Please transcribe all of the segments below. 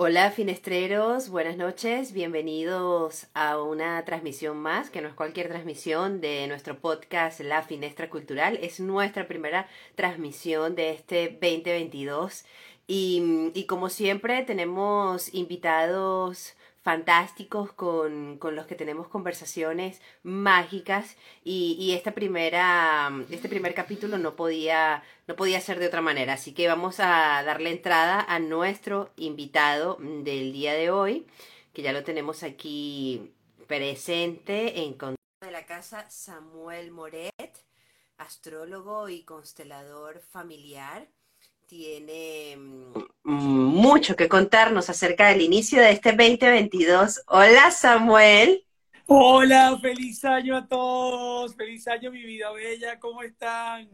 Hola finestreros, buenas noches, bienvenidos a una transmisión más, que no es cualquier transmisión de nuestro podcast La Finestra Cultural, es nuestra primera transmisión de este 2022 y, y como siempre tenemos invitados fantásticos con, con, los que tenemos conversaciones mágicas y, esta primera, este primer capítulo no podía, no podía ser de otra manera. Así que vamos a darle entrada a nuestro invitado del día de hoy, que ya lo tenemos aquí presente en de la casa Samuel Moret, astrólogo y constelador familiar tiene mm, mucho que contarnos acerca del inicio de este 2022. Hola Samuel. Hola, feliz año a todos, feliz año mi vida bella, ¿cómo están?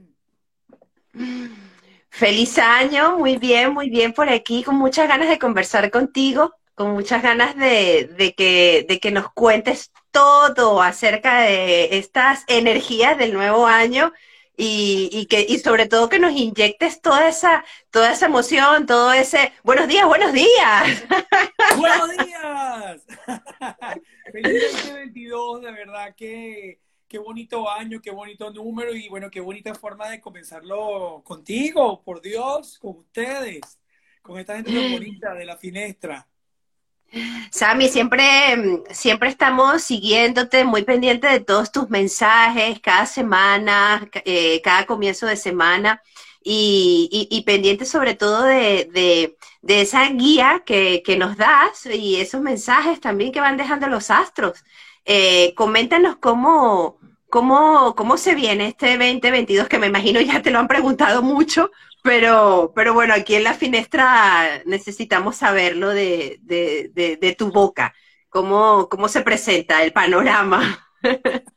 Feliz año, muy bien, muy bien por aquí, con muchas ganas de conversar contigo, con muchas ganas de, de, que, de que nos cuentes todo acerca de estas energías del nuevo año y, y, que, y sobre todo que nos inyectes toda esa, toda esa emoción, todo ese buenos días, buenos días. Buenos días. Feliz 2022, de verdad que qué bonito año, qué bonito número y bueno, qué bonita forma de comenzarlo contigo, por Dios, con ustedes, con esta gente tan bonita de la finestra. Sammy, siempre, siempre estamos siguiéndote, muy pendiente de todos tus mensajes, cada semana, eh, cada comienzo de semana, y, y, y pendiente sobre todo de, de, de esa guía que, que, nos das y esos mensajes también que van dejando los astros. Eh, coméntanos cómo, cómo, cómo se viene este 2022, que me imagino ya te lo han preguntado mucho, pero, pero bueno, aquí en la finestra necesitamos saberlo de, de, de, de tu boca. ¿Cómo, ¿Cómo se presenta el panorama?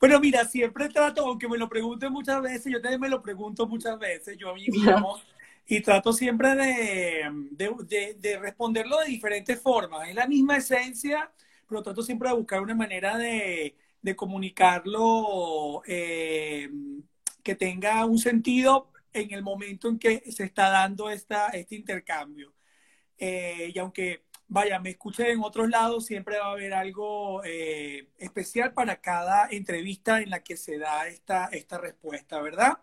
Bueno, mira, siempre trato, aunque me lo pregunten muchas veces, yo también me lo pregunto muchas veces, yo a mí mismo, y trato siempre de, de, de, responderlo de diferentes formas. Es la misma esencia, pero trato siempre de buscar una manera de, comunicarlo eh, que tenga un sentido en el momento en que se está dando esta, este intercambio. Eh, y aunque, vaya, me escuchen en otros lados, siempre va a haber algo eh, especial para cada entrevista en la que se da esta, esta respuesta, ¿verdad?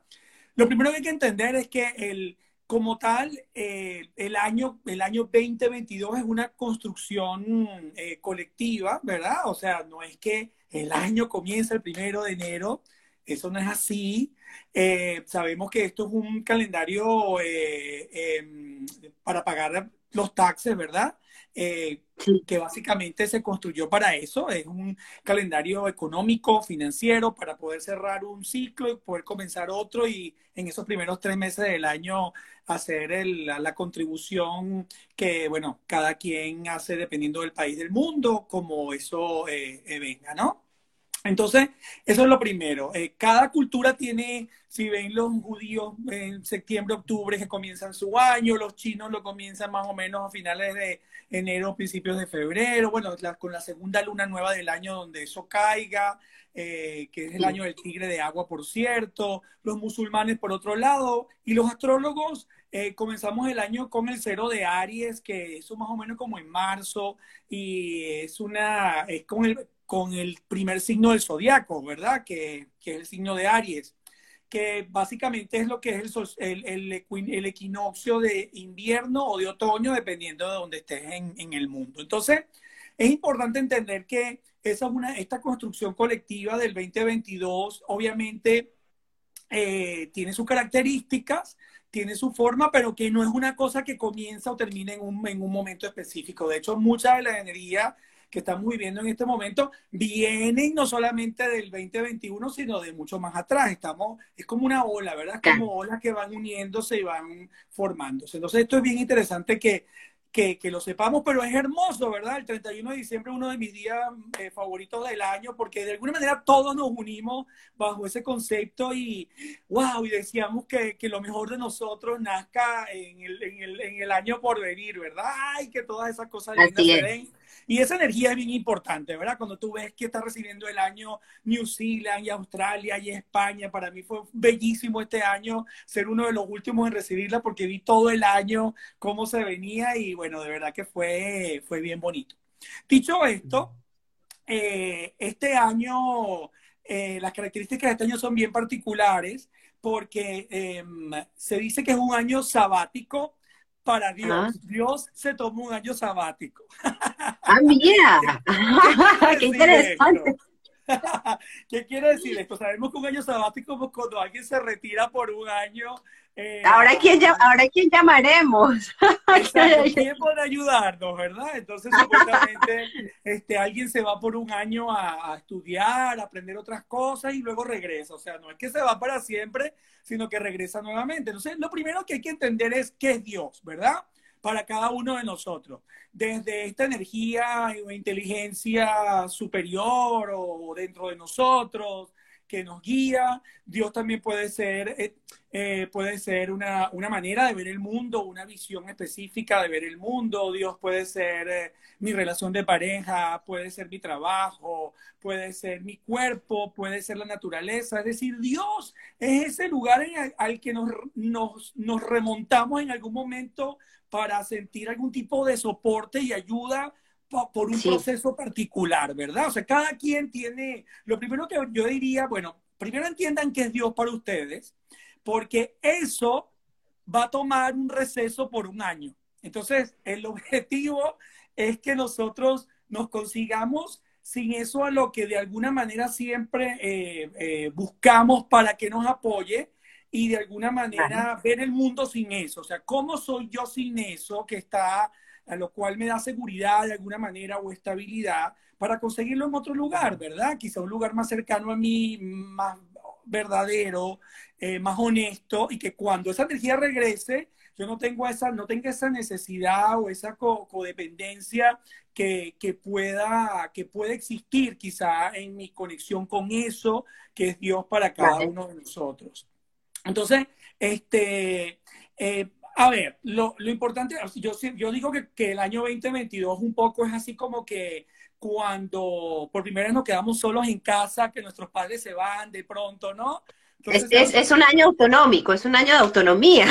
Lo primero que hay que entender es que el, como tal, eh, el, año, el año 2022 es una construcción eh, colectiva, ¿verdad? O sea, no es que el año comienza el primero de enero, eso no es así. Eh, sabemos que esto es un calendario eh, em, para pagar los taxes, ¿verdad? Eh, que básicamente se construyó para eso. Es un calendario económico, financiero, para poder cerrar un ciclo y poder comenzar otro y en esos primeros tres meses del año hacer el, la, la, contribución que, bueno, cada quien hace dependiendo del país del mundo, como eso venga, ¿no? Entonces, eso es lo primero. Eh, cada cultura tiene, si ven los judíos en septiembre, octubre que comienzan su año, los chinos lo comienzan más o menos a finales de enero, principios de febrero, bueno, la, con la segunda luna nueva del año donde eso caiga, eh, que es el año del tigre de agua, por cierto, los musulmanes por otro lado, y los astrólogos eh, comenzamos el año con el cero de Aries, que eso más o menos como en marzo, y es una, es con el con el primer signo del zodiaco, ¿verdad? Que, que, es el signo de Aries, que básicamente es lo que es el, el, el, equinoccio de invierno o de otoño, dependiendo de donde estés en, en, el mundo. Entonces, es importante entender que esa es una, esta construcción colectiva del 2022, obviamente, eh, tiene sus características, tiene su forma, pero que no es una cosa que comienza o termina en un, en un momento específico. De hecho, mucha de la energía que estamos viviendo en este momento vienen no solamente del 2021, sino de mucho más atrás. Estamos, es como una ola, ¿verdad? Como olas que van uniéndose y van formándose. Entonces, esto es bien interesante que, que, que, lo sepamos, pero es hermoso, ¿verdad? El 31 de diciembre es uno de mis días eh, favoritos del año porque de alguna manera todos nos unimos bajo ese concepto y, wow, y decíamos que, que lo mejor de nosotros nazca en el, en, el, en el año por venir, ¿verdad? Ay, que todas esas cosas lindas se den Y esa energía es bien importante, ¿verdad? Cuando tú ves que está recibiendo el año New Zealand y Australia y España, para mí fue bellísimo este año ser uno de los últimos en recibirla porque vi todo el año cómo se venía y bueno, de verdad que fue, fue bien bonito. Dicho esto, eh, este año, eh, las características de este año son bien particulares porque em, se dice que es un año sabático para Dios. Ah. Dios se tomó un año sabático. Ah, mira. ¿Qué, interesante. ¿Qué quiere decir esto? Sabemos que un año sabático es cuando alguien se retira por un año eh, ahora, ¿quién, ahora quién llamaremos. ¿Quién puede ayudarnos, verdad? Entonces, supuestamente, este, alguien se va por un año a, a, estudiar, a aprender otras cosas y luego regresa. O sea, no es que se va para siempre, sino que regresa nuevamente. Entonces, lo primero que hay que entender es qué es Dios, ¿verdad? Para cada uno de nosotros. Desde esta energía o inteligencia superior o dentro de nosotros, que nos guía. Dios también puede ser, eh, eh, puede ser una, manera de ver el mundo, una visión específica de ver el mundo. Dios puede ser eh, mi relación de pareja, puede ser mi trabajo, puede ser mi cuerpo, puede ser la naturaleza. Es decir, Dios es ese lugar en al que nos, nos, nos remontamos en algún momento para sentir algún tipo de soporte y ayuda por un proceso particular, ¿verdad? O sea, cada quien tiene, lo primero que yo diría, bueno, primero entiendan que es Dios para ustedes, porque eso va a tomar un receso por un año. Entonces, el objetivo es que nosotros nos consigamos sin eso a lo que de alguna manera siempre eh, eh, buscamos para que nos apoye y de alguna manera ver el mundo sin eso. O sea, ¿cómo soy yo sin eso que está a lo cual me da seguridad de alguna manera o estabilidad para conseguirlo en otro lugar, ¿verdad? Quizá un lugar más cercano a mí, más verdadero, eh, más honesto, y que cuando esa energía regrese, yo no tengo esa, no tenga esa necesidad o esa codependencia que, que, pueda, que pueda existir quizá en mi conexión con eso que es Dios para cada uno de nosotros. Entonces, este, eh, a ver, lo, lo importante, yo, yo digo que, que, el año 2022 un poco es así como que cuando por primera vez nos quedamos solos en casa, que nuestros padres se van de pronto, ¿no? Entonces, es, es, un año autonómico, es un año de autonomía.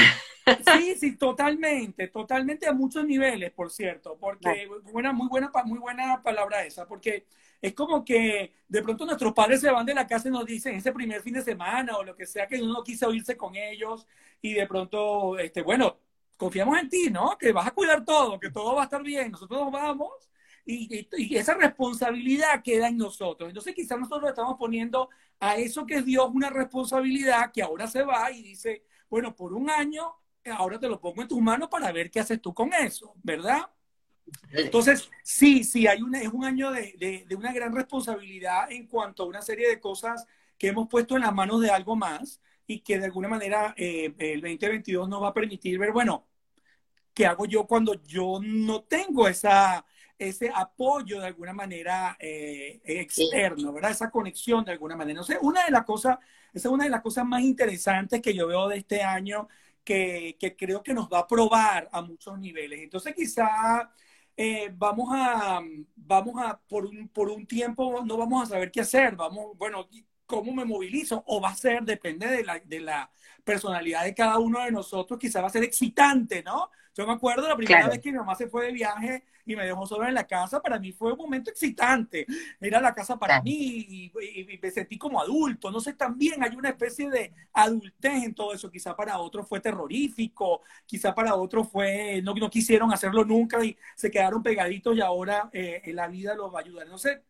Sí, sí, totalmente, totalmente a muchos niveles, por cierto, porque buena, muy buena, muy buena palabra esa, porque es como que de pronto nuestros padres se van de la casa y nos dicen ese primer fin de semana o lo que sea que uno quiso irse con ellos y de pronto, este, bueno, confiamos en ti, ¿no? Que vas a cuidar todo, que todo va a estar bien, nosotros nos vamos y, y, esa responsabilidad queda en nosotros. Entonces quizás nosotros estamos poniendo a eso que es Dios una responsabilidad que ahora se va y dice, bueno, por un año, ahora te lo pongo en tus manos para ver qué haces tú con eso, ¿verdad? Entonces, sí, sí, hay una, es un año de, de, de una gran responsabilidad en cuanto a una serie de cosas que hemos puesto en las manos de algo más y que de alguna manera eh, el 2022 nos va a permitir ver, bueno, ¿qué hago yo cuando yo no tengo esa, ese apoyo de alguna manera eh, externo, ¿verdad? Esa conexión de alguna manera. No sé, una de las cosas, esa es una de las cosas más interesantes que yo veo de este año que, que creo que nos va a probar a muchos niveles. Entonces quizá eh, vamos a, vamos a, por un, por un tiempo no vamos a saber qué hacer, vamos, bueno, cómo me movilizo, o va a ser, depende de la, de la personalidad de cada uno de nosotros, quizá va a ser excitante, ¿no? Yo me acuerdo la primera vez que mi mamá se fue de viaje y me dejó solo en la casa, para mí fue un momento excitante. Era la casa para mí y, me sentí como adulto. No sé, también hay una especie de adultez en todo eso. Quizá para otros fue terrorífico, quizá para otros fue, no, no quisieron hacerlo nunca y se quedaron pegaditos y ahora eh, la vida los va a ayudar. No sé,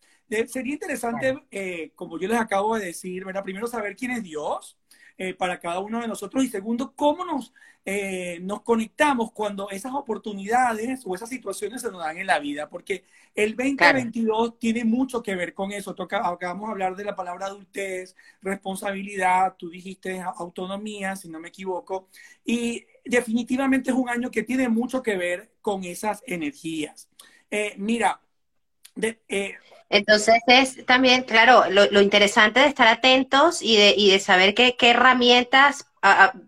sería interesante, eh, como yo les acabo de decir, ¿verdad? primero saber quién es Dios eh, para cada uno de nosotros y segundo, cómo nos, eh, nos conectamos cuando esas oportunidades o esas situaciones se nos dan en la vida, porque el 2022 tiene mucho que ver con eso. Toca, acabamos de hablar de la palabra adultez, responsabilidad, tú dijiste autonomía, si no me equivoco, y definitivamente es un año que tiene mucho que ver con esas energías. mira, de, entonces es también, claro, lo, interesante de estar atentos y de, y de saber qué, qué herramientas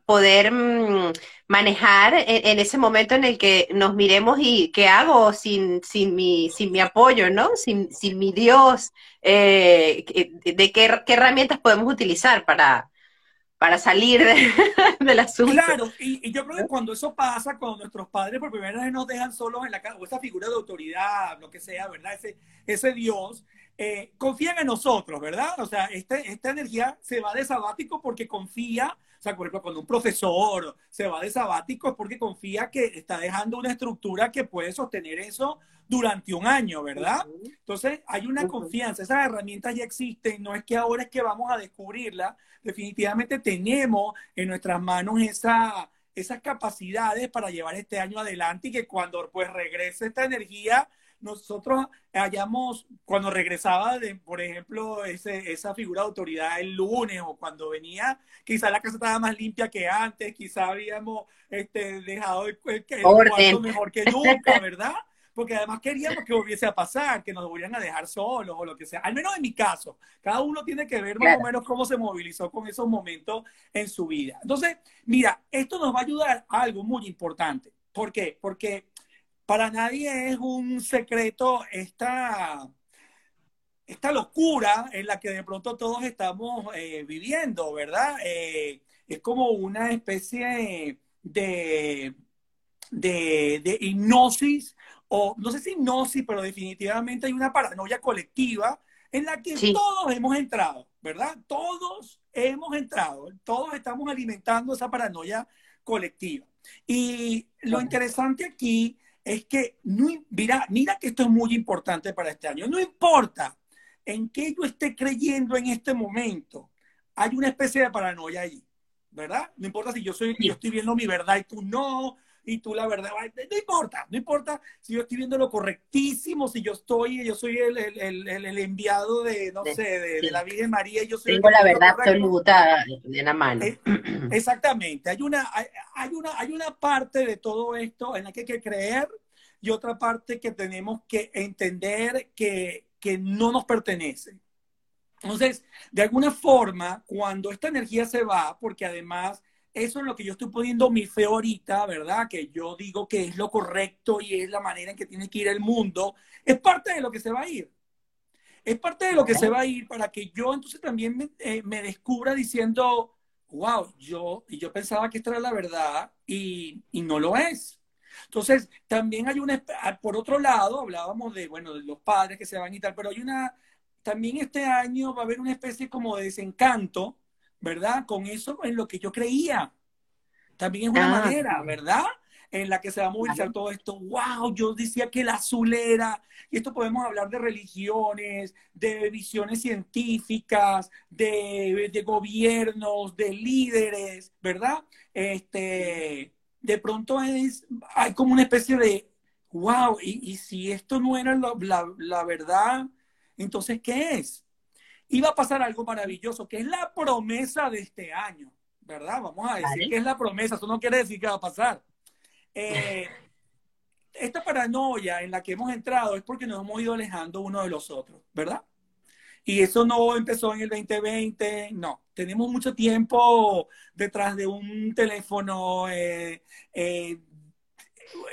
poder mm, manejar en, ese momento en el que nos miremos y qué hago sin, sin, mi, sin mi apoyo, ¿no? Sin, sin mi Dios, eh, de qué, qué, herramientas podemos utilizar para, para salir de, del asunto. Claro, y, yo creo que cuando eso pasa, cuando nuestros padres por primera vez nos dejan solos en la casa, o esa figura de autoridad, lo que sea, ¿verdad? Ese, ese Dios, eh, confían en nosotros, ¿verdad? O sea, este, esta energía se va de sabático porque confía o sea, por ejemplo, cuando un profesor se va de sabático es porque confía que está dejando una estructura que puede sostener eso durante un año, ¿verdad? Entonces, hay una confianza, esas herramientas ya existen, no es que ahora es que vamos a descubrirla, definitivamente tenemos en nuestras manos esa, esas capacidades para llevar este año adelante y que cuando pues regrese esta energía, nosotros hayamos, cuando regresaba, de, por ejemplo, ese, esa figura de autoridad el lunes o cuando venía, quizá la casa estaba más limpia que antes, quizá habíamos este, dejado el, cuarto mejor que nunca, ¿verdad? Porque además queríamos que volviese a pasar, que nos volvieran a dejar solos o lo que sea. Al menos en mi caso, cada uno tiene que ver más o menos cómo se movilizó con esos momentos en su vida. Entonces, mira, esto nos va a ayudar a algo muy importante. ¿Por qué? Porque para nadie es un secreto esta, esta locura en la que de pronto todos estamos eh, viviendo, ¿verdad? Eh, es como una especie de, de, hipnosis, o no sé si hipnosis, pero definitivamente hay una paranoia colectiva en la que todos hemos entrado, ¿verdad? Todos hemos entrado, todos estamos alimentando esa paranoia colectiva. Y lo interesante aquí es que, no, mira, mira que esto es muy importante para este año. No importa en qué yo esté creyendo en este momento, hay una especie de paranoia allí, ¿verdad? No importa si yo, soy, yo estoy viendo mi verdad y tú no, y tú la verdad, no importa, no importa si yo estoy viendo lo correctísimo, si yo estoy, yo soy el, el, el, enviado de, no sé, de, la Virgen María, yo soy... Tengo la verdad absoluta en la mano. Eh, exactamente, hay una, hay, una, hay una parte de todo esto en la que hay que creer y otra parte que tenemos que entender que, que no nos pertenece. Entonces, de alguna forma, cuando esta energía se va, porque además eso es lo que yo estoy poniendo mi fe ahorita, ¿verdad? Que yo digo que es lo correcto y es la manera en que tiene que ir el mundo, es parte de lo que se va a ir. Es parte de lo que se va a ir para que yo entonces también me, eh, descubra diciendo, wow, yo, yo pensaba que esta era la verdad y, y no lo es. Entonces, también hay una, ah, por otro lado, hablábamos de, bueno, de los padres que se van y tal, pero hay una, también este año va a haber una especie como de desencanto ¿verdad? Con eso en lo que yo creía. También es una ah, manera, ¿verdad? En la que se va a movilizar todo esto. ¡Wow! Yo decía que el azul era. Y esto podemos hablar de religiones, de visiones científicas, de, de gobiernos, de líderes, ¿verdad? Este, de pronto es, hay como una especie de, wow, y, y si esto no era la, la verdad, entonces, ¿qué es? Iba a pasar algo maravilloso, que es la promesa de este año, ¿verdad? Vamos a decir que es la promesa, eso no quiere decir que va a pasar. Eh, esta paranoia en la que hemos entrado es porque nos hemos ido alejando uno de los otros, ¿verdad? Y eso no empezó en el 2020, no. Tenemos mucho tiempo detrás de un teléfono, eh, eh,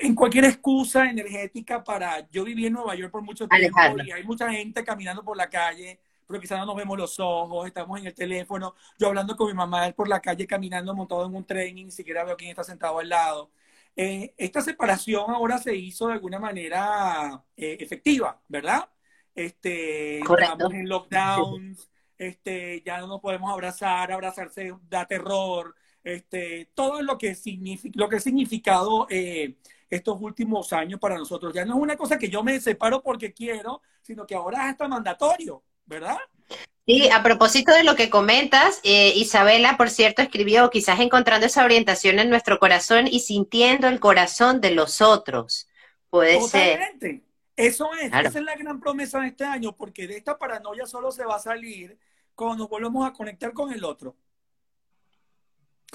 en cualquier excusa energética para... Yo viví en Nueva York por mucho tiempo y hay mucha gente caminando por la calle pero quizás no nos vemos los ojos, estamos en el teléfono, yo hablando con mi mamá por la calle, caminando, montado en un tren y ni siquiera veo quién está sentado al lado. Eh, esta separación ahora se hizo de alguna manera eh, efectiva, ¿verdad? Este, estamos en lockdowns, este, ya no nos podemos abrazar, abrazarse da terror, este, todo lo que, significa, lo que ha significado eh, estos últimos años para nosotros. Ya no es una cosa que yo me separo porque quiero, sino que ahora es hasta mandatorio. ¿Verdad? Sí, a propósito de lo que comentas, eh, Isabela, por cierto, escribió, quizás encontrando esa orientación en nuestro corazón y sintiendo el corazón de los otros. Puede Totalmente. ser. Eso es, esa es la gran promesa de este año, porque de esta paranoia solo se va a salir cuando nos volvemos a conectar con el otro.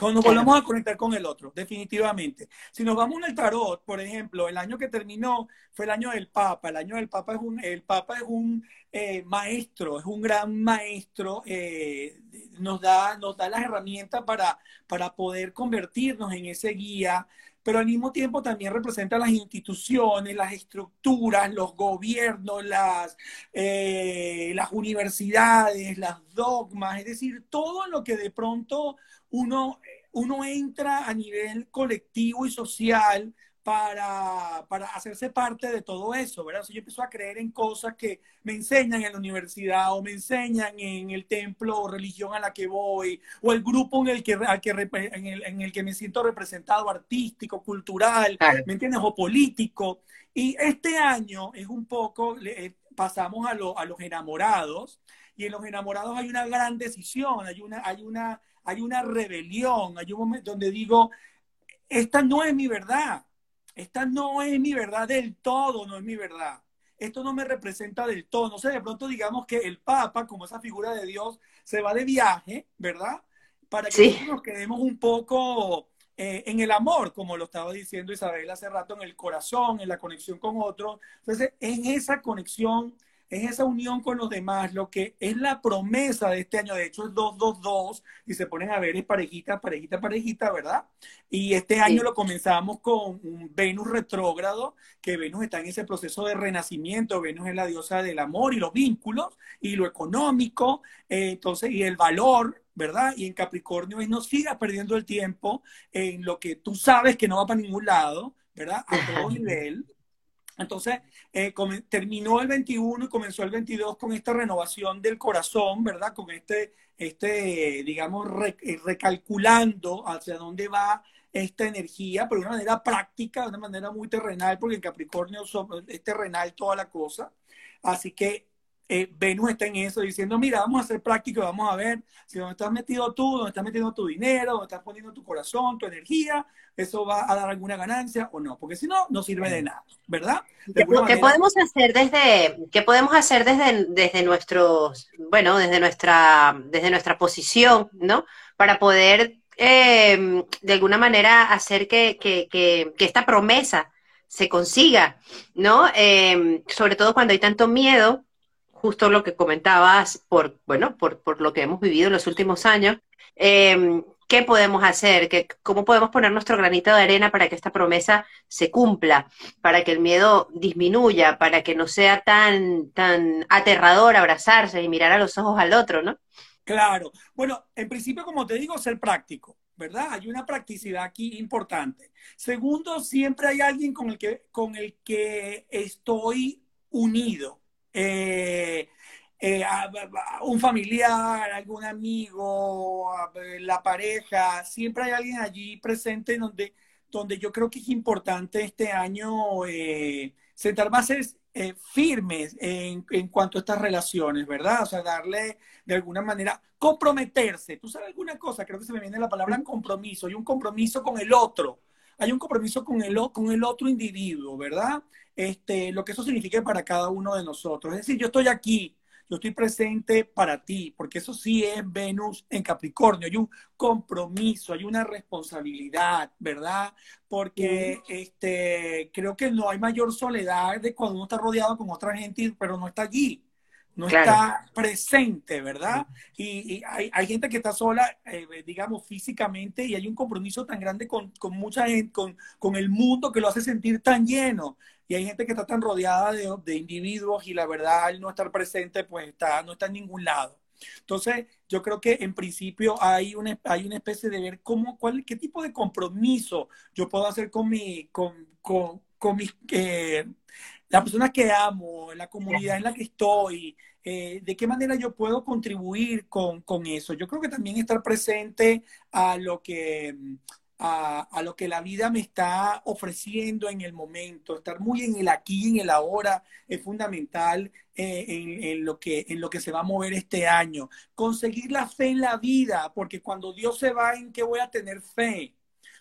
Cuando nos volvamos a conectar con el otro, definitivamente. Si nos vamos al tarot, por ejemplo, el año que terminó fue el año del Papa. El año del Papa es un, el Papa es un eh, maestro, es un gran maestro. Eh, nos, da, nos da las herramientas para, para poder convertirnos en ese guía pero al mismo tiempo también representa las instituciones, las estructuras, los gobiernos, las, eh, las universidades, las dogmas, es decir, todo lo que de pronto uno, uno entra a nivel colectivo y social para, para, hacerse parte de todo eso, ¿verdad? O yo empiezo a creer en cosas que me enseñan en la universidad o me enseñan en el templo o religión a la que voy o el grupo en el que, en, el, en el que me siento representado, artístico, cultural, ¿me entiendes? O político. Y este año es un poco, eh, pasamos a, a los enamorados y en los enamorados hay una gran decisión, hay una, hay una, hay una rebelión, hay un momento donde digo, esta no es mi verdad esta no es mi verdad del todo, no es mi verdad. Esto no me representa del todo. No sé, de pronto digamos que el Papa, como esa figura de Dios, se va de viaje, ¿verdad? Para que nos quedemos un poco eh, en el amor, como lo estaba diciendo Isabel hace rato, en el corazón, en la conexión con otros. Entonces, en esa conexión es esa unión con los demás, lo que es la promesa de este año, de hecho es 222, y se ponen a ver es parejita, parejita, parejita, ¿verdad? Y este año lo comenzamos con un Venus retrógrado, que Venus está en ese proceso de renacimiento, Venus es la diosa del amor y los vínculos, y lo económico, eh, entonces, y el valor, ¿verdad? Y en Capricornio es no sigas perdiendo el tiempo en lo que tú sabes que no va para ningún lado, ¿verdad? A todo nivel. Entonces, eh, terminó el 21 y comenzó el 22 con esta renovación del corazón, ¿verdad? Con este, este digamos, eh, recalculando hacia dónde va esta energía, pero de una manera práctica, de una manera muy terrenal, porque en Capricornio es terrenal toda la cosa. Así que eh, Venus está en eso, diciendo, mira, vamos a ser prácticos, vamos a ver si donde estás metido tú, donde estás metiendo tu dinero, donde estás poniendo tu corazón, tu energía, eso va a dar alguna ganancia o no, porque si no, no sirve de nada, ¿verdad? ¿Qué, podemos hacer desde, qué podemos hacer desde, desde nuestros, bueno, desde nuestra, desde nuestra posición, ¿no? Para poder, em, de alguna manera, hacer que, que, que, que esta promesa se consiga, ¿no? Em, sobre todo cuando hay tanto miedo justo lo que comentabas, por, bueno, por, por lo que hemos vivido en los últimos años, em, ¿qué podemos hacer? ¿Qué, ¿Cómo podemos poner nuestro granito de arena para que esta promesa se cumpla? Para que el miedo disminuya, para que no sea tan, tan aterrador abrazarse y mirar a los ojos al otro, ¿no? Claro. Bueno, en principio, como te digo, ser práctico. ¿verdad? Hay una practicidad aquí importante. Segundo, siempre hay alguien con el que, con el que estoy unido. Eh, eh, un familiar, algún amigo, la pareja, siempre hay alguien allí presente donde, donde yo creo que es importante este año eh, sentar bases firmes en, en, cuanto a estas relaciones, ¿verdad? O sea, darle de alguna manera, comprometerse. ¿Tú sabes alguna cosa? Creo que se me viene la palabra compromiso. Hay un compromiso con el otro. Hay un compromiso con el, con el otro individuo, ¿verdad? Este, lo que eso significa para cada uno de nosotros. Es decir, yo estoy aquí, yo estoy presente para ti, porque eso sí es Venus en Capricornio, hay un compromiso, hay una responsabilidad, ¿verdad? Porque este, creo que no hay mayor soledad de cuando uno está rodeado con otra gente, pero no está allí no está presente, ¿verdad? Y, hay, gente que está sola, eh, digamos, físicamente y hay un compromiso tan grande con, mucha gente, con, con, el mundo que lo hace sentir tan lleno. Y hay gente que está tan rodeada de, individuos y la verdad, al no estar presente, pues está, no está en ningún lado. Entonces, yo creo que en principio hay una, hay una especie de ver cómo, cuál, qué tipo de compromiso yo puedo hacer con mi, con, con, con mis, eh, las personas que amo, la comunidad en la que estoy, eh, de qué manera yo puedo contribuir con, eso. Yo creo que también estar presente a lo que, a, lo que la vida me está ofreciendo en el momento, estar muy en el aquí en el ahora es fundamental eh, en, en, lo que, en lo que se va a mover este año. Conseguir la fe en la vida, porque cuando Dios se va, ¿en qué voy a tener fe?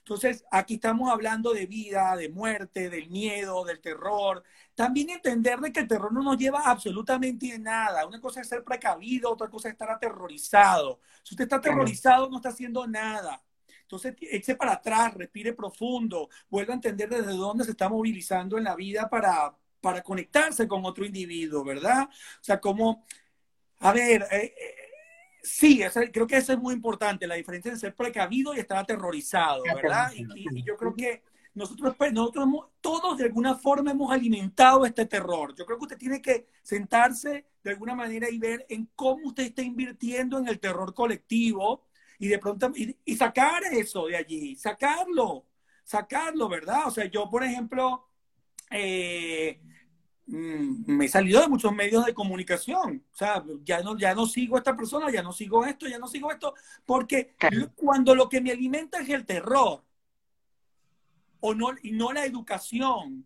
Entonces, aquí estamos hablando de vida, de muerte, del miedo, del terror. También entender de que el terror no nos lleva absolutamente nada. Una cosa es ser precavido, otra cosa es estar aterrorizado. Si usted está aterrorizado, no está haciendo nada. Entonces, eche para atrás, respire profundo, vuelva a entender desde dónde se está movilizando en la vida para, para conectarse con otro individuo, ¿verdad? O sea, como, a ver, eh, eh, sí, creo que eso es muy importante, la diferencia de ser precavido y estar aterrorizado, ¿verdad? Y, yo creo que nosotros, pues, nosotros todos de alguna forma hemos alimentado este terror. Yo creo que usted tiene que sentarse de alguna manera y ver en cómo usted está invirtiendo en el terror colectivo y de pronto, y, sacar eso de allí, sacarlo, sacarlo, ¿verdad? O sea, yo, por ejemplo, eh, mm, me he salido de muchos medios de comunicación. O sea, ya no, ya no sigo a esta persona, ya no sigo esto, ya no sigo esto, porque cuando lo que me alimenta es el terror, o no, y no la educación,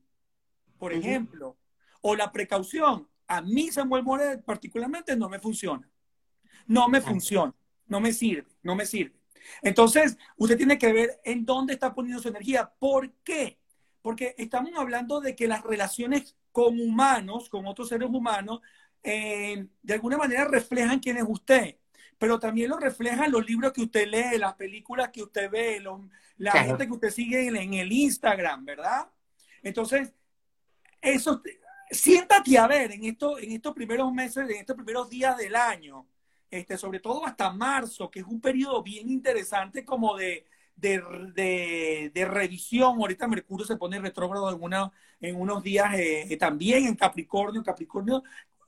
por ejemplo, o la precaución, a mí Samuel Morel particularmente no me funciona. No me funciona, no me sirve no me sirve. Entonces, usted tiene que ver en dónde está poniendo su energía. ¿Por qué? Porque estamos hablando de que las relaciones con humanos, con otros seres humanos, eh, de alguna manera reflejan quién es usted, pero también lo reflejan los libros que usted lee, las películas que usted ve, la gente que usted sigue en, el Instagram, ¿verdad? Entonces, eso, siéntate a ver en, esto, en estos primeros meses, en estos primeros días del año, este, sobre todo hasta marzo, que es un periodo bien interesante como de, de, revisión. Ahorita Mercurio se pone retrógrado en, en unos días eh, eh, también en Capricornio. Capricornio,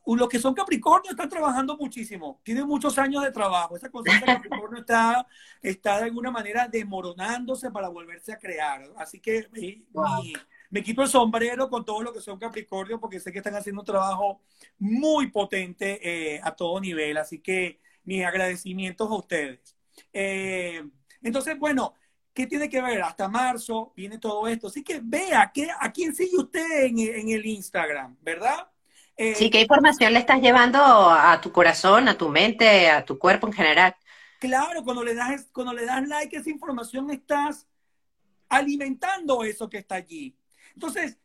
los que son Capricornio están trabajando muchísimo, tienen muchos años de trabajo. Esa de Capricornio está, está de alguna manera desmoronándose para volverse a crear. Así que me quito el sombrero con todo lo que son Capricornio porque sé que están haciendo un trabajo muy potente eh, a todo nivel. Así que mis agradecimientos a ustedes. Eh, entonces, bueno, ¿qué tiene que ver? Hasta marzo viene todo esto. Así que vea que, a quién sigue usted en, el Instagram, ¿verdad? Eh, sí, ¿qué información le estás llevando a tu corazón, a tu mente, a tu cuerpo en general? Claro, cuando le das, cuando le das like a esa información estás alimentando eso que está allí. Entonces,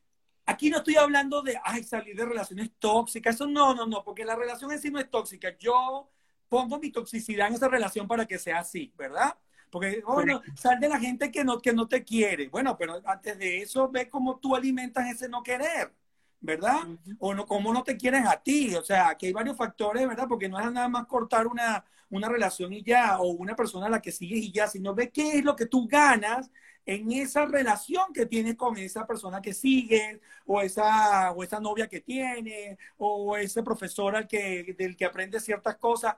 aquí no estoy hablando de, ay, salir de relaciones tóxicas. Eso no, no, no, porque la relación en sí no es tóxica. Yo pongo mi toxicidad en esa relación para que sea así, ¿verdad? Porque, bueno, sal de la gente que no, que no te quiere. Bueno, pero antes de eso, ve cómo tú alimentas ese no querer, ¿verdad? O no, cómo no te quieren a ti. O sea, que hay varios factores, ¿verdad? Porque no es nada más cortar una, una relación y ya, o una persona a la que sigues y ya, sino ve qué es lo que tú ganas en esa relación que tienes con esa persona que sigue, o esa, o esa novia que tiene, o ese profesor al que, del que aprende ciertas cosas.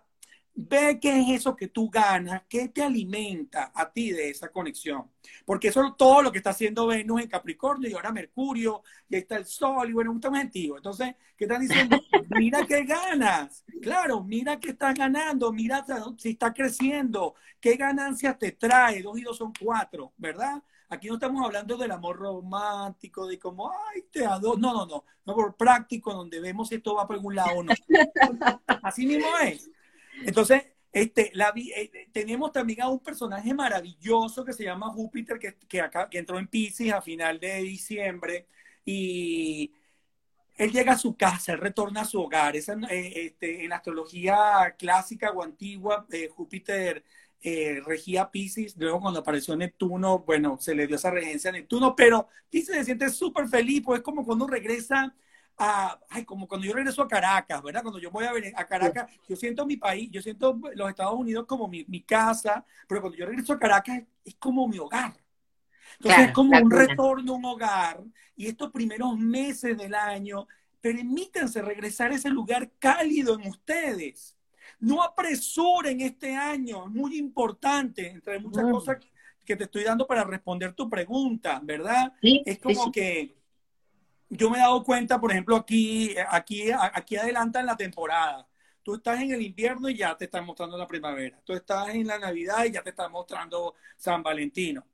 Ve qué es eso que tú ganas, qué te alimenta a ti de esa conexión. Porque eso es todo lo que está haciendo Venus en Capricornio y ahora Mercurio, y ahí está el Sol, y bueno, un gentío. Entonces, ¿qué están diciendo? Mira qué ganas. Claro, mira qué estás ganando, mira si está creciendo, qué ganancias te trae. Dos y dos son cuatro, ¿verdad? Aquí no estamos hablando del amor romántico, de como, ay, te adoro. No, no, no. No por práctico, donde vemos si esto va por algún lado o no. Así mismo es. Entonces, este, la, eh, tenemos también a un personaje maravilloso que se llama Júpiter, que, que, acá, que entró en Pisces a final de diciembre y él llega a su casa, él retorna a su hogar. Esa, eh, este, en astrología clásica o antigua, eh, Júpiter regía Pisces, luego cuando apareció Neptuno, bueno, se le dio esa regencia a Neptuno, pero Pisces se siente súper feliz, pues es como cuando regresa ay, como cuando yo regreso a Caracas, ¿verdad? Cuando yo voy a ver a Caracas, yo siento mi país, yo siento los Estados Unidos como mi, mi casa, pero cuando yo regreso a Caracas es como mi hogar. Entonces es como un retorno a un hogar y estos primeros meses del año, permítanse regresar a ese lugar cálido en ustedes. No apresuren este año, es muy importante, entre muchas cosas que te estoy dando para responder tu pregunta, ¿verdad? es como que yo me he dado cuenta, por ejemplo, aquí, aquí, aquí adelantan la temporada. Tú estás en el invierno y ya te están mostrando la primavera. Tú estás en la Navidad y ya te están mostrando San Valentino.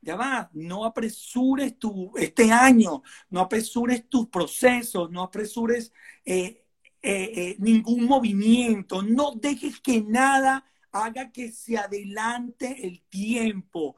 Ya va, no apresures tu, este año, no apresures tus procesos, no apresures eh, eh, eh, ningún movimiento, no dejes que nada haga que se adelante el tiempo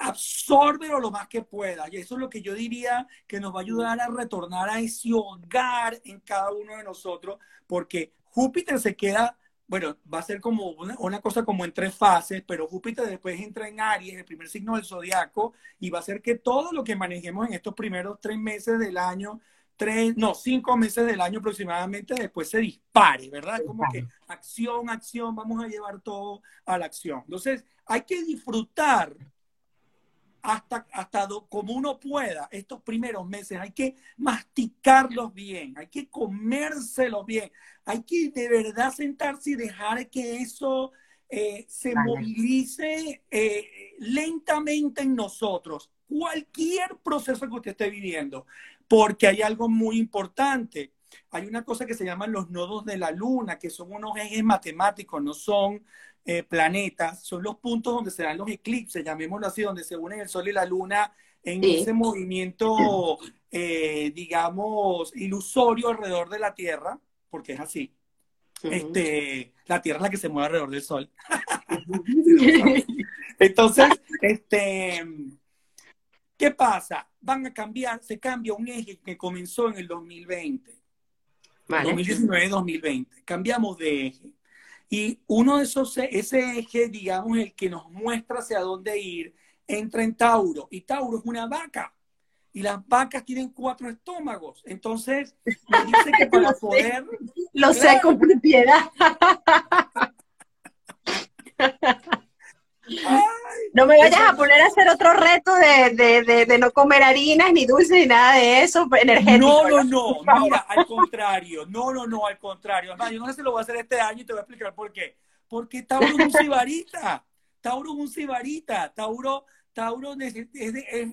absórbelo lo más que pueda. Y eso es lo que yo diría que nos va a ayudar a retornar a ese hogar en cada uno de nosotros, porque Júpiter se queda bueno, va a ser como una, una, cosa como en tres fases, pero Júpiter después entra en Aries, el primer signo del zodiaco, y va a hacer que todo lo que manejemos en estos primeros tres meses del año tres, no, cinco meses del año aproximadamente, después se dispare, ¿verdad? Como que acción, acción, vamos a llevar todo a la acción. Entonces, hay que disfrutar hasta, hasta como uno pueda estos primeros meses, hay que masticarlos bien, hay que comérselos bien, hay que de verdad sentarse y dejar que eso eh, se movilice eh, lentamente en nosotros. Cualquier proceso que usted esté viviendo, porque hay algo muy importante. Hay una cosa que se llaman los nodos de la luna, que son unos ejes matemáticos, no son eh, planetas, son los puntos donde se dan los eclipses, llamémoslo así, donde se unen el sol y la luna en ese movimiento, eh, digamos, ilusorio alrededor de la Tierra, porque es así. este, la Tierra es la que se mueve alrededor del Sol. Entonces, este, ¿qué pasa? van a cambiar, se cambia un eje que comenzó en el 2020. 2019-2020. Cambiamos de eje. Y uno de esos, ese eje, digamos, el que nos muestra hacia dónde ir, entra en Tauro. Y Tauro es una vaca. Y las vacas tienen cuatro estómagos. Entonces, me dice que para poder. Lo sé con propiedad. No me vayas a poner a hacer otro reto de, no comer harinas, ni dulces, ni nada de eso energético. No, no, no, mira, al contrario, no, no, no, al contrario. Además, yo no sé si lo voy a hacer este año y te voy a explicar por qué. Porque Tauro es un cibarita, Tauro es un cibarita, Tauro, Tauro es,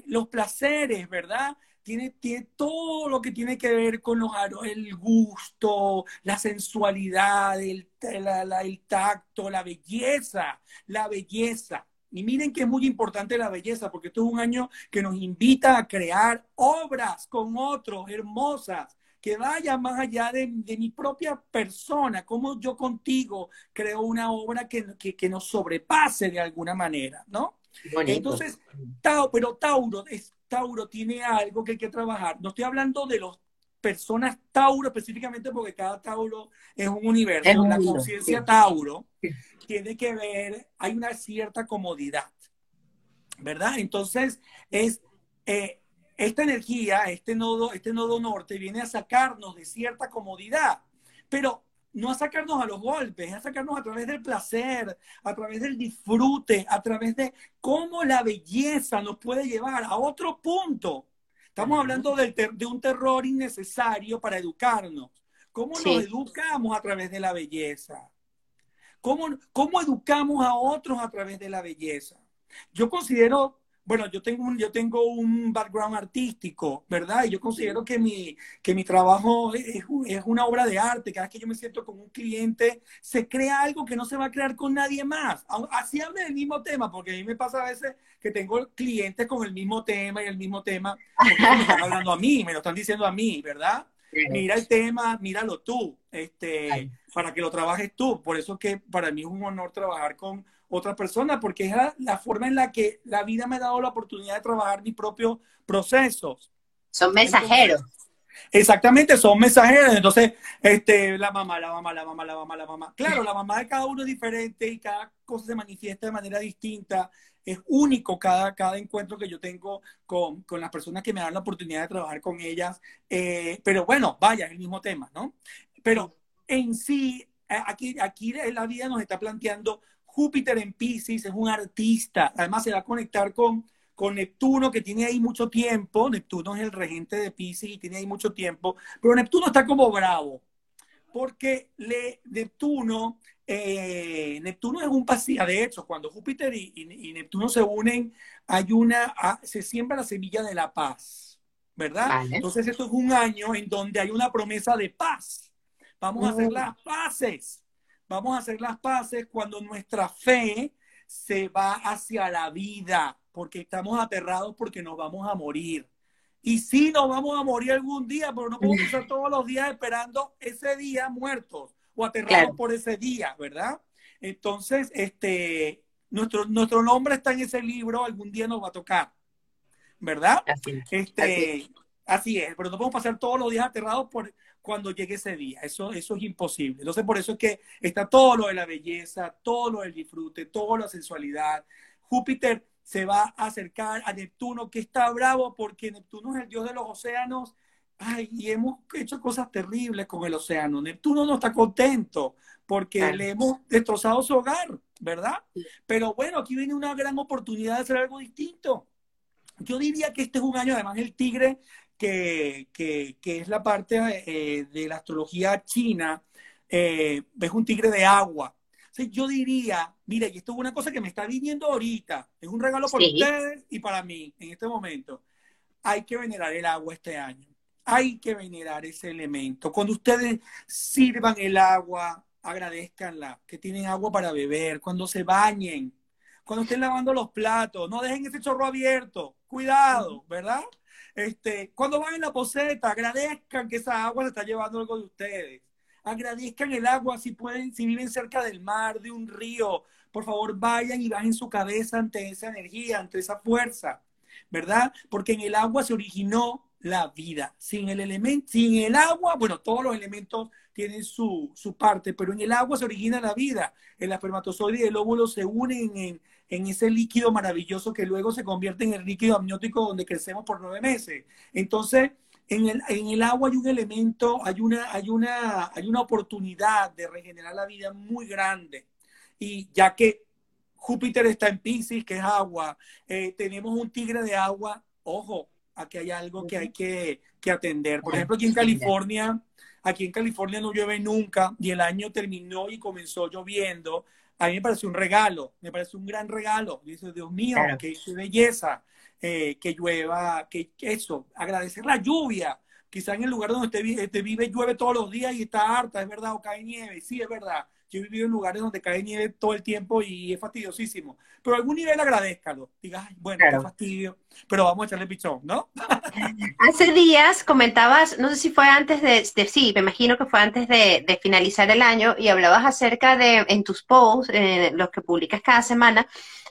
los placeres, ¿verdad? Tiene, tiene, todo lo que tiene que ver con los el gusto, la sensualidad, el, el tacto, la belleza, la belleza. Y miren que es muy importante la belleza, porque esto es un año que nos invita a crear obras con otros hermosas, que vayan más allá de, mi propia persona, como yo contigo creo una obra que, que, nos sobrepase de alguna manera, ¿no? Entonces, pero Tauro, es, Tauro tiene algo que hay que trabajar. No estoy hablando de las personas Tauro específicamente porque cada Tauro es un universo. la conciencia Tauro tiene que ver, hay una cierta comodidad, ¿verdad? Entonces, es eh, esta energía, este nodo, este nodo norte viene a sacarnos de cierta comodidad, pero no a sacarnos a los golpes, es a sacarnos a través del placer, a través del disfrute, a través de cómo la belleza nos puede llevar a otro punto. Estamos hablando de un terror innecesario para educarnos. ¿Cómo nos educamos a través de la belleza? ¿Cómo, ¿Cómo educamos a otros a través de la belleza? Yo considero, bueno, yo tengo un, yo tengo un background artístico, ¿verdad? Y yo considero que mi, que mi trabajo es, es una obra de arte. Cada vez que yo me siento con un cliente, se crea algo que no se va a crear con nadie más. Así hable del mismo tema, porque a mí me pasa a veces que tengo clientes con el mismo tema y el mismo tema, porque me están hablando a mí, me lo están diciendo a mí, ¿verdad? Mira el tema, míralo tú, este, para que lo trabajes tú. Por eso que para mí es un honor trabajar con otra persona, porque es la, forma en la que la vida me ha dado la oportunidad de trabajar mis propios procesos. Son mensajeros. exactamente, son mensajeros. Entonces, este, la mamá, la mamá, la mamá, la mamá, la mamá. Claro, la mamá de cada uno es diferente y cada cosa se manifiesta de manera distinta es único cada, cada encuentro que yo tengo con, con, las personas que me dan la oportunidad de trabajar con ellas. Eh, pero bueno, vaya, es el mismo tema, ¿no? Pero en sí, aquí, aquí la vida nos está planteando Júpiter en Pisces, es un artista, además se va a conectar con, con Neptuno, que tiene ahí mucho tiempo, Neptuno es el regente de Pisces y tiene ahí mucho tiempo, pero Neptuno está como bravo, porque le, Neptuno eh, Neptuno es un pasillo, de hecho, cuando Júpiter y, Neptuno se unen, hay una, ah, se siembra la semilla de la paz, ¿verdad? Entonces esto es un año en donde hay una promesa de paz. Vamos a hacer mm. las paces, vamos a hacer las paces cuando nuestra fe se va hacia la vida, porque estamos aterrados porque nos vamos a morir. Y sí, nos vamos a morir algún día, pero no podemos estar todos los días esperando ese día muertos o aterrados por ese día, ¿verdad? Entonces, este, nuestro, nuestro nombre está en ese libro, algún día nos va a tocar, ¿verdad? este, Así es, pero no podemos pasar todos los días aterrados por cuando llegue ese día. Eso, eso es imposible. Entonces, por eso es que está todo lo de la belleza, todo lo del disfrute, toda la sensualidad. Júpiter se va a acercar a Neptuno, que está bravo porque Neptuno es el dios de los océanos. Ay, y hemos hecho cosas terribles con el océano. Neptuno no está contento porque le hemos destrozado su hogar, ¿verdad? Pero bueno, aquí viene una gran oportunidad de hacer algo distinto. Yo diría que este es un año, además el tigre, que, que, es la parte eh, de la astrología china, eh, es un tigre de agua yo diría, mire, y esto es una cosa que me está viniendo ahorita, es un regalo para ustedes y para mí en este momento. Hay que venerar el agua este año. Hay que venerar ese elemento. Cuando ustedes sirvan el agua, agradezcanla, que tienen agua para beber, cuando se bañen, cuando estén lavando los platos, no dejen ese chorro abierto, cuidado, ¿verdad? Este, cuando van en la poseta, agradezcan que esa agua se está llevando algo de ustedes agradezcan el agua si pueden, si viven cerca del mar, de un río, por favor vayan y bajen su cabeza ante esa energía, ante esa fuerza, ¿verdad? Porque en el agua se originó la vida. Sin el elemento, sin el agua, bueno, todos los elementos tienen su, su, parte, pero en el agua se origina la vida. El espermatozoide y el óvulo se unen en, en ese líquido maravilloso que luego se convierte en el líquido amniótico donde crecemos por nueve meses. Entonces, en el, en el, agua hay un elemento, hay una, hay, una, hay una oportunidad de regenerar la vida muy grande. Y ya que Júpiter está en Pisces, que es agua, eh, tenemos un tigre de agua, ojo, aquí hay algo que hay que, que atender. Por ejemplo, aquí en California, aquí en California no llueve nunca y el año terminó y comenzó lloviendo. A mí me parece un regalo, me parece un gran regalo. Dice, Dios mío, qué belleza. Eh, que llueva, que, eso, agradecer la lluvia. Quizá en el lugar donde usted, vive llueve todos los días y está harta, es verdad, o cae nieve, sí, es verdad. Yo he vivido en lugares donde cae nieve todo el tiempo y es fastidiosísimo. Pero a algún nivel agradezcalo. Diga, bueno, qué fastidio, pero vamos a echarle pichón, ¿no? Hace días comentabas, no sé si fue antes de, sí, me imagino que fue antes de, de, finalizar el año, y hablabas acerca de, en tus posts, eh, los que publicas cada semana,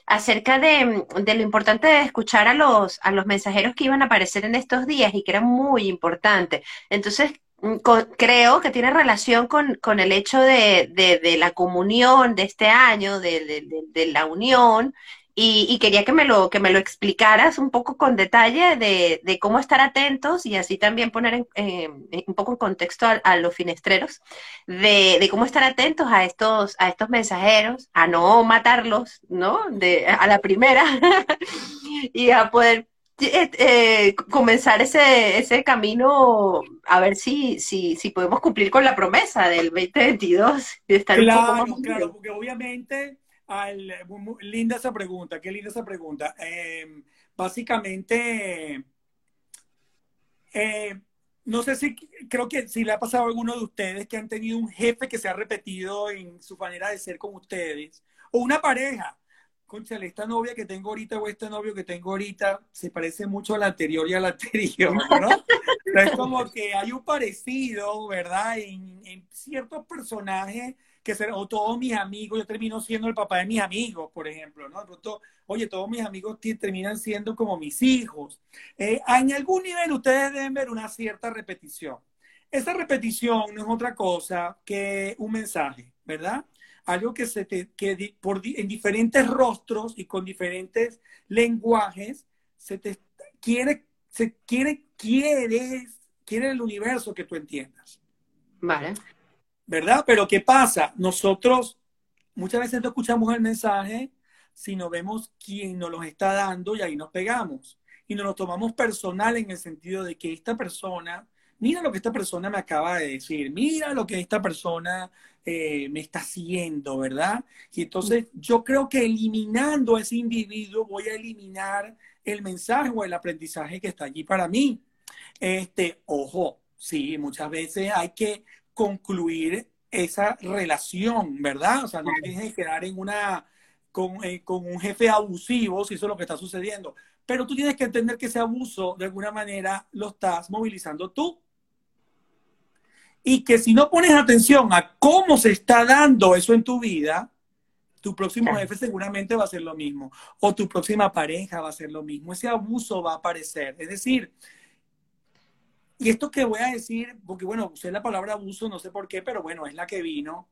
acerca de, de, lo importante de escuchar a los, a los mensajeros que iban a aparecer en estos días y que era muy importante. Entonces, mm, creo que tiene relación con, con el hecho de, de, la comunión de este año, de, de la unión, y, quería que me, lo, que me lo explicaras un poco con detalle de, cómo estar atentos y así también poner un poco en contexto a, los finestreros, de, cómo estar atentos a estos, a estos mensajeros, a no matarlos, ¿no? De, a la primera y a poder eh, eh, comenzar ese, ese camino a ver si, si, si podemos cumplir con la promesa del 2022 de estar claro, claro, porque obviamente linda esa pregunta, qué linda esa pregunta. Em, básicamente, eh, no sé si, creo que si le ha pasado a alguno de ustedes que han tenido un jefe que se ha repetido en su manera de ser con ustedes, o una pareja. Conchale, esta novia que tengo ahorita o este novio que tengo ahorita se parece mucho a la anterior y a la anterior, ¿no? es como que hay un parecido, ¿verdad? En, en ciertos personajes que ser, o todos mis amigos, yo termino siendo el papá de mis amigos, por ejemplo, ¿no? De pronto, oye, todos mis amigos terminan siendo como mis hijos. Eh, en algún nivel ustedes deben ver una cierta repetición. Esa repetición no es otra cosa que un mensaje, ¿verdad? Algo que se te, que por, en diferentes rostros y con diferentes lenguajes se te quiere, se quiere, quieres, quiere el universo que tú entiendas. Vale. ¿verdad? Pero ¿qué pasa? Nosotros muchas veces no escuchamos el mensaje, sino vemos quién nos lo está dando y ahí nos pegamos. Y nos lo tomamos personal en el sentido de que esta persona, mira lo que esta persona me acaba de decir, mira lo que esta persona eh, me está haciendo, ¿verdad? Y entonces yo creo que eliminando a ese individuo voy a eliminar el mensaje o el aprendizaje que está allí para mí. Este, ojo, sí, muchas veces hay que concluir esa relación, ¿verdad? O sea, no tienes que quedar en una, con, eh, con, un jefe abusivo, si eso es lo que está sucediendo. Pero tú tienes que entender que ese abuso, de alguna manera, lo estás movilizando tú. Y que si no pones atención a cómo se está dando eso en tu vida, tu próximo jefe seguramente va a ser lo mismo. O tu próxima pareja va a ser lo mismo. Ese abuso va a aparecer. Es decir, y esto que voy a decir, porque bueno, usé la palabra abuso, no sé por qué, pero bueno, es la que vino.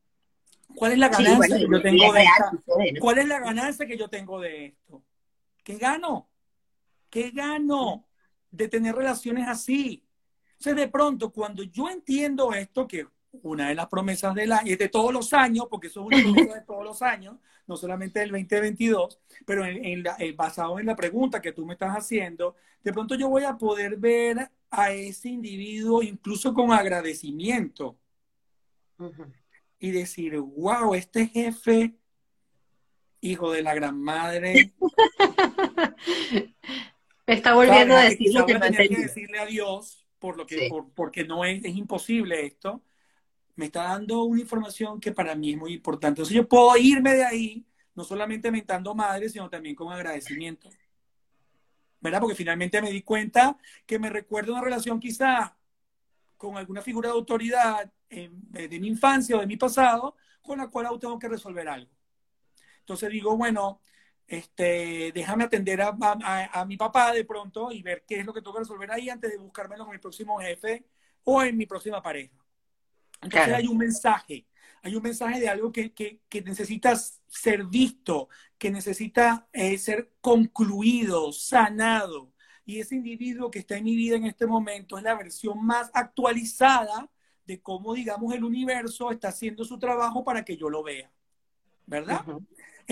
¿Cuál es la ganancia que yo tengo de esto? ¿Cuál es la ganancia que yo tengo de esto? ¿Qué gano? ¿Qué gano de tener relaciones así? Sea, de pronto, cuando yo entiendo esto, que una de las promesas del año, es de todos los años, porque eso es una promesa de todos los años, no solamente del 2022, pero en, eh, basado en la pregunta que tú me estás haciendo, de pronto yo voy a poder ver a ese individuo incluso con agradecimiento. Y decir, wow, este jefe, hijo de la gran madre. Me está volviendo a decir lo que, que decirle adiós por lo que, porque no es, es imposible esto. Me está dando una información que para mí es muy importante. Entonces yo puedo irme de ahí, no solamente mentando madre, sino también con agradecimiento. ¿Verdad? Porque finalmente me di cuenta que me recuerda una relación quizá con alguna figura de autoridad eh, de mi infancia o de mi pasado, con la cual aún tengo que resolver algo. Entonces digo, bueno, este, déjame atender a, a, mi papá de pronto y ver qué es lo que tengo que resolver ahí antes de buscármelo con mi próximo jefe o en mi próxima pareja. Entonces hay un mensaje, hay un mensaje de algo que, que, que necesita ser visto, que necesita eh, ser concluido, sanado y ese individuo que está en mi vida en este momento es la versión más actualizada de cómo, digamos, el universo está haciendo su trabajo para que yo lo vea. ¿Verdad?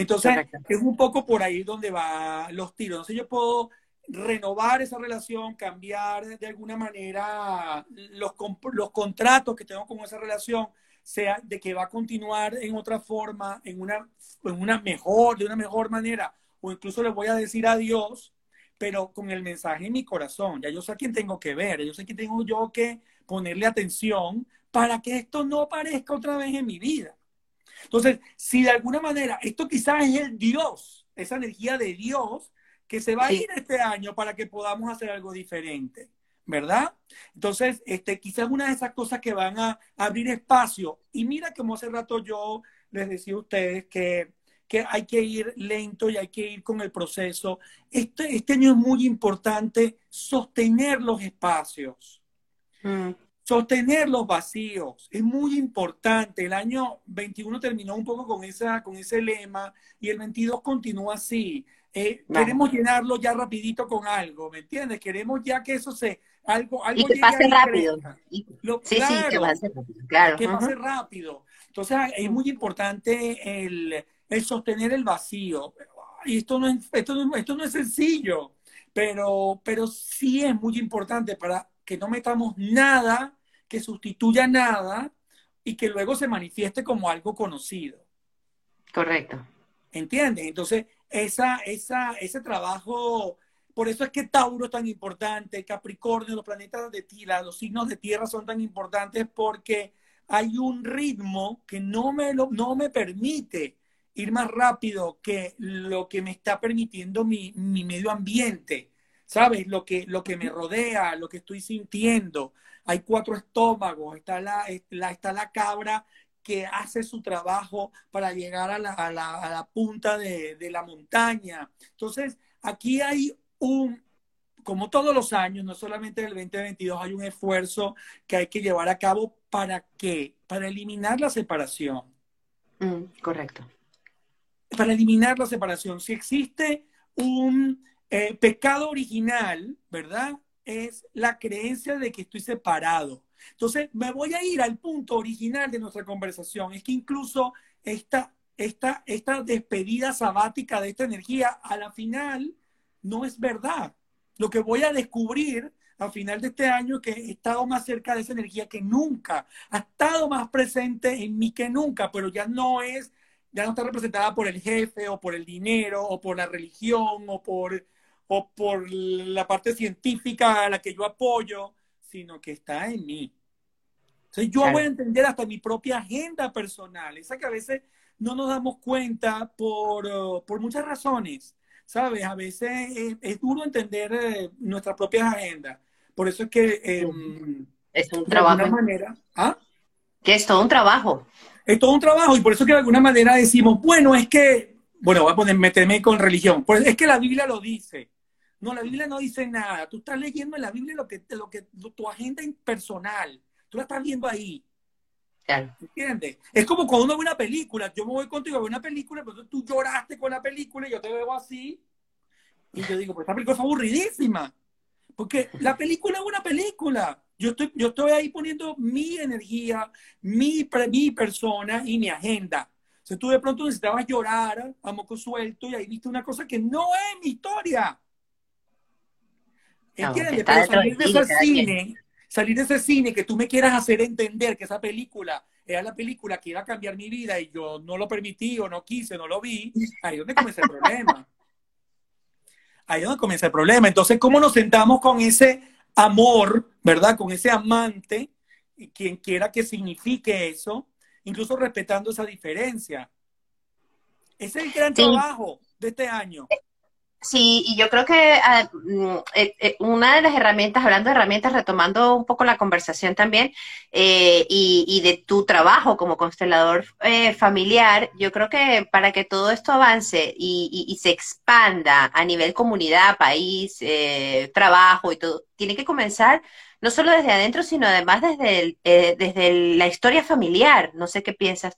Entonces, es un poco por ahí donde van los tiros. Entonces, yo puedo renovar esa relación, cambiar de alguna manera los, los contratos que tengo con esa relación, sea de que va a continuar en otra forma, en una, en una mejor, de una mejor manera, o incluso le voy a decir adiós pero con el mensaje en mi corazón. Ya yo sé a quién tengo que ver, yo sé a quién tengo yo que ponerle atención para que esto no aparezca otra vez en mi vida. Entonces, si de alguna manera esto quizás es el Dios, esa energía de Dios que se va a ir este año para que podamos hacer algo diferente, ¿verdad? Entonces, este, quizás una de esas cosas que van a abrir espacio. Y mira como hace rato yo les decía a ustedes que que hay que ir lento y hay que ir con el proceso. Este, este año es muy importante sostener los espacios, mm. Sostener los vacíos. Es muy importante. El año 21 terminó un poco con, esa, con ese lema y el 22 continúa así. Eh, queremos llenarlo ya rapidito con algo, ¿me entiendes? Queremos ya que eso se... Algo, algo y que pase rápido. sí, sí, que pase rápido. Claro. Que pase rápido. Entonces es muy importante el el sostener el vacío. Y esto no es, esto esto no es sencillo, pero, pero sí es muy importante para que no metamos nada que sustituya nada y que luego se manifieste como algo conocido. Correcto. ¿Entiendes? Entonces, esa, esa, ese trabajo, por eso es que Tauro es tan importante, Capricornio, los planetas de tierra, los signos de tierra son tan importantes porque hay un ritmo que no me, lo, no me permite ir más rápido que lo que me está permitiendo mi, medio ambiente, ¿sabes? Lo que, lo que me rodea, lo que estoy sintiendo. Hay cuatro estómagos, está la, está la cabra que hace su trabajo para llegar a la, punta de, de la montaña. Entonces, aquí hay un, como todos los años, no solamente en el 2022, hay un esfuerzo que hay que llevar a cabo para qué? Para eliminar la separación. Mm, correcto para eliminar la separación. Si existe un eh, pecado original, ¿verdad? Es la creencia de que estoy separado. Entonces, me voy a ir al punto original de nuestra conversación. Es que incluso esta, esta, esta despedida sabática de esta energía, a la final, no es verdad. Lo que voy a descubrir al final de este año es que he estado más cerca de esa energía que nunca. Ha estado más presente en mí que nunca, pero ya no es ya no está representada por el jefe o por el dinero o por la religión o por, o por la parte científica a la que yo apoyo, sino que está en mí. Entonces yo voy a entender hasta mi propia agenda personal, esa que a veces no nos damos cuenta por, uh, por muchas razones, ¿sabes? A veces es, duro entender eh, nuestras propias agendas. Por eso es que... Em, es un trabajo. De manera, ¿ah? Que es todo un trabajo es todo un trabajo y por eso que de alguna manera decimos, bueno, es que, bueno, voy a poner, meterme con religión, pues es que la Biblia lo dice. No, la Biblia no dice nada. Tú estás leyendo en la Biblia lo que, lo que, tu agenda personal. Tú la estás viendo ahí. Claro. ¿Entiendes? Es como cuando uno ve una película. Yo me voy contigo a ver una película, pero tú lloraste con la película y yo te veo así. Y yo digo, pues esta película fue aburridísima. Porque la película es una película. Yo estoy, yo estoy ahí poniendo mi energía, mi, mi persona y mi agenda. O tú de pronto necesitabas llorar a moco suelto y ahí viste una cosa que no es mi historia. ¿Entiendes? Pero salir de ese cine, salir de ese cine que tú me quieras hacer entender que esa película era la película que iba a cambiar mi vida y yo no lo permití o no quise, no lo vi, ahí es donde comienza el problema. Ahí es donde comienza el problema. Entonces, ¿cómo nos sentamos con ese amor, verdad? Con ese amante, quien quiera que signifique eso, incluso respetando esa diferencia. Ese es el gran trabajo de este año. Sí, y yo creo que ah, mm, eh, eh, una de las herramientas, hablando de herramientas, retomando un poco la conversación también, eh, y, de tu trabajo como constelador familiar, yo creo que para que todo esto avance y, se expanda a nivel comunidad, país, trabajo y todo, tiene que comenzar no solo desde adentro, sino además desde, desde la historia familiar. No sé qué piensas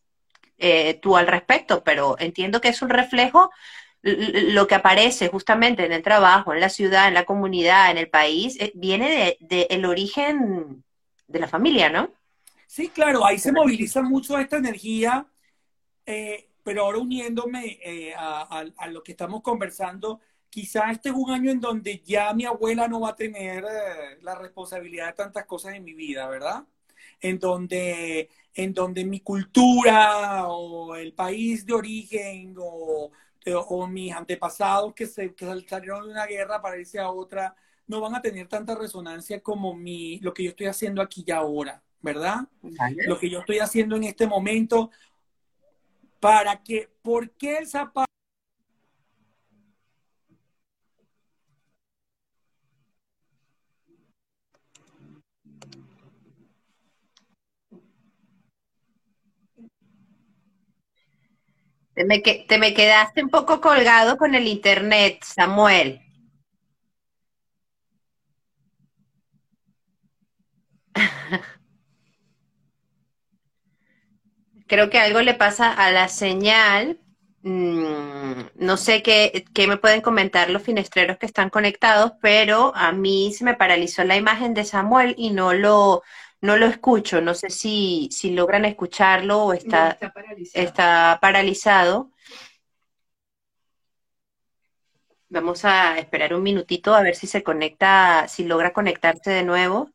tú al respecto, pero entiendo que es un reflejo lo que aparece justamente en el trabajo, en la ciudad, en la comunidad, en el país, eh, viene del de, origen de la familia, ¿no? Sí, claro, ahí se moviliza mucho esta energía, eh, pero ahora uniéndome eh, a, lo que estamos conversando, quizá este es un año en donde ya mi abuela no va a tener la responsabilidad de tantas cosas en mi vida, ¿verdad? En donde, en donde mi cultura o el país de origen o eh, o mis antepasados que, se, que salieron de una guerra para irse a otra, no van a tener tanta resonancia como mi, lo que yo estoy haciendo aquí y ahora, ¿verdad? Lo que yo estoy haciendo en este momento, para que, ¿por qué el zapato? Te me, te me quedaste un poco colgado con el internet, Samuel. Creo que algo le pasa a la señal. Mm, no sé qué, qué, me pueden comentar los finestreros que están conectados, pero a mí se me paralizó la imagen de Samuel y no lo, no lo escucho, no sé si, si logran escucharlo o está, está, paralizado. Vamos a esperar un minutito a ver si se conecta, si logra conectarse de nuevo.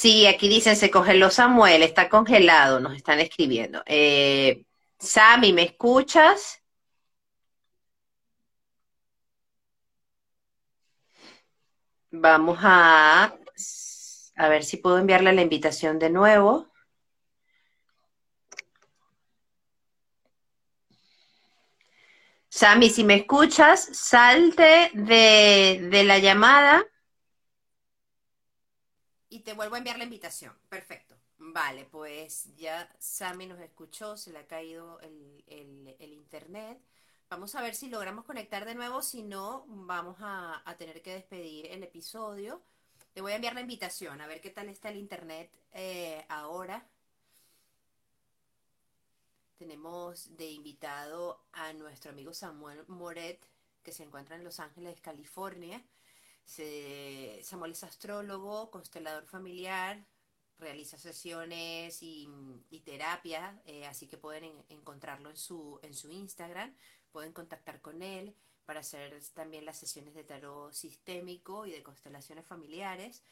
Sí, aquí dicen se congeló Samuel, está congelado, nos están escribiendo. Eh, Sammy, ¿me escuchas? Vamos a, a ver si puedo enviarle la invitación de nuevo. Sammy, si me escuchas, salte de, de la llamada y te vuelvo a enviar la invitación. Perfecto. Vale, pues ya Sammy nos escuchó, se le ha caído el, internet. Vamos a ver si logramos conectar de nuevo, si no, vamos a, tener que despedir el episodio. Te voy a enviar la invitación, a ver qué tal está el internet eh, ahora. Tenemos de invitado a nuestro amigo Samuel Moret, que se encuentra en Los Ángeles, California. Samuel es astrólogo, constelador familiar, realiza sesiones y, terapias, eh, así que pueden encontrarlo en su, en su Instagram, pueden contactar con él para hacer también las sesiones de tarot sistémico y de constelaciones familiares.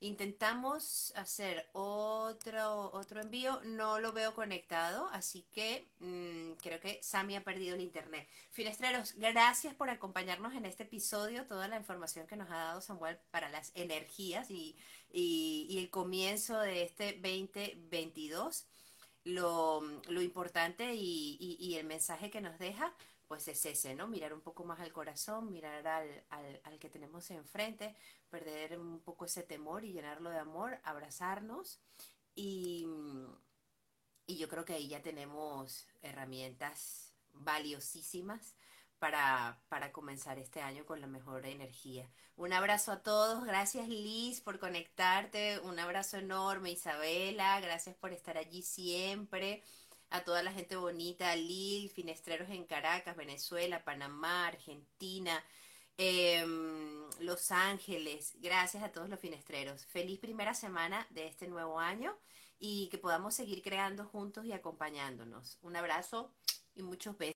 Intentamos hacer otro, otro envío, no lo veo conectado, así que mm, creo que Sami ha perdido el internet. Finestreros, gracias por acompañarnos en este episodio, toda la información que nos ha dado Samuel para las energías y, y, el comienzo de este 2022. lo, lo importante y, y, y, el mensaje que nos deja, pues es ese, ¿no? Mirar un poco más al corazón, mirar al, al, al que tenemos enfrente, perder un poco ese temor y llenarlo de amor, abrazarnos. Y, y yo creo que ahí ya tenemos herramientas valiosísimas para, para comenzar este año con la mejor energía. Un abrazo a todos, gracias Liz por conectarte, un abrazo enorme Isabela, gracias por estar allí siempre, a toda la gente bonita, Lil, Finestreros en Caracas, Venezuela, Panamá, Argentina, eh, Los Ángeles, gracias a todos los finestreros. Feliz primera semana de este nuevo año y que podamos seguir creando juntos y acompañándonos. Un abrazo y muchos besos.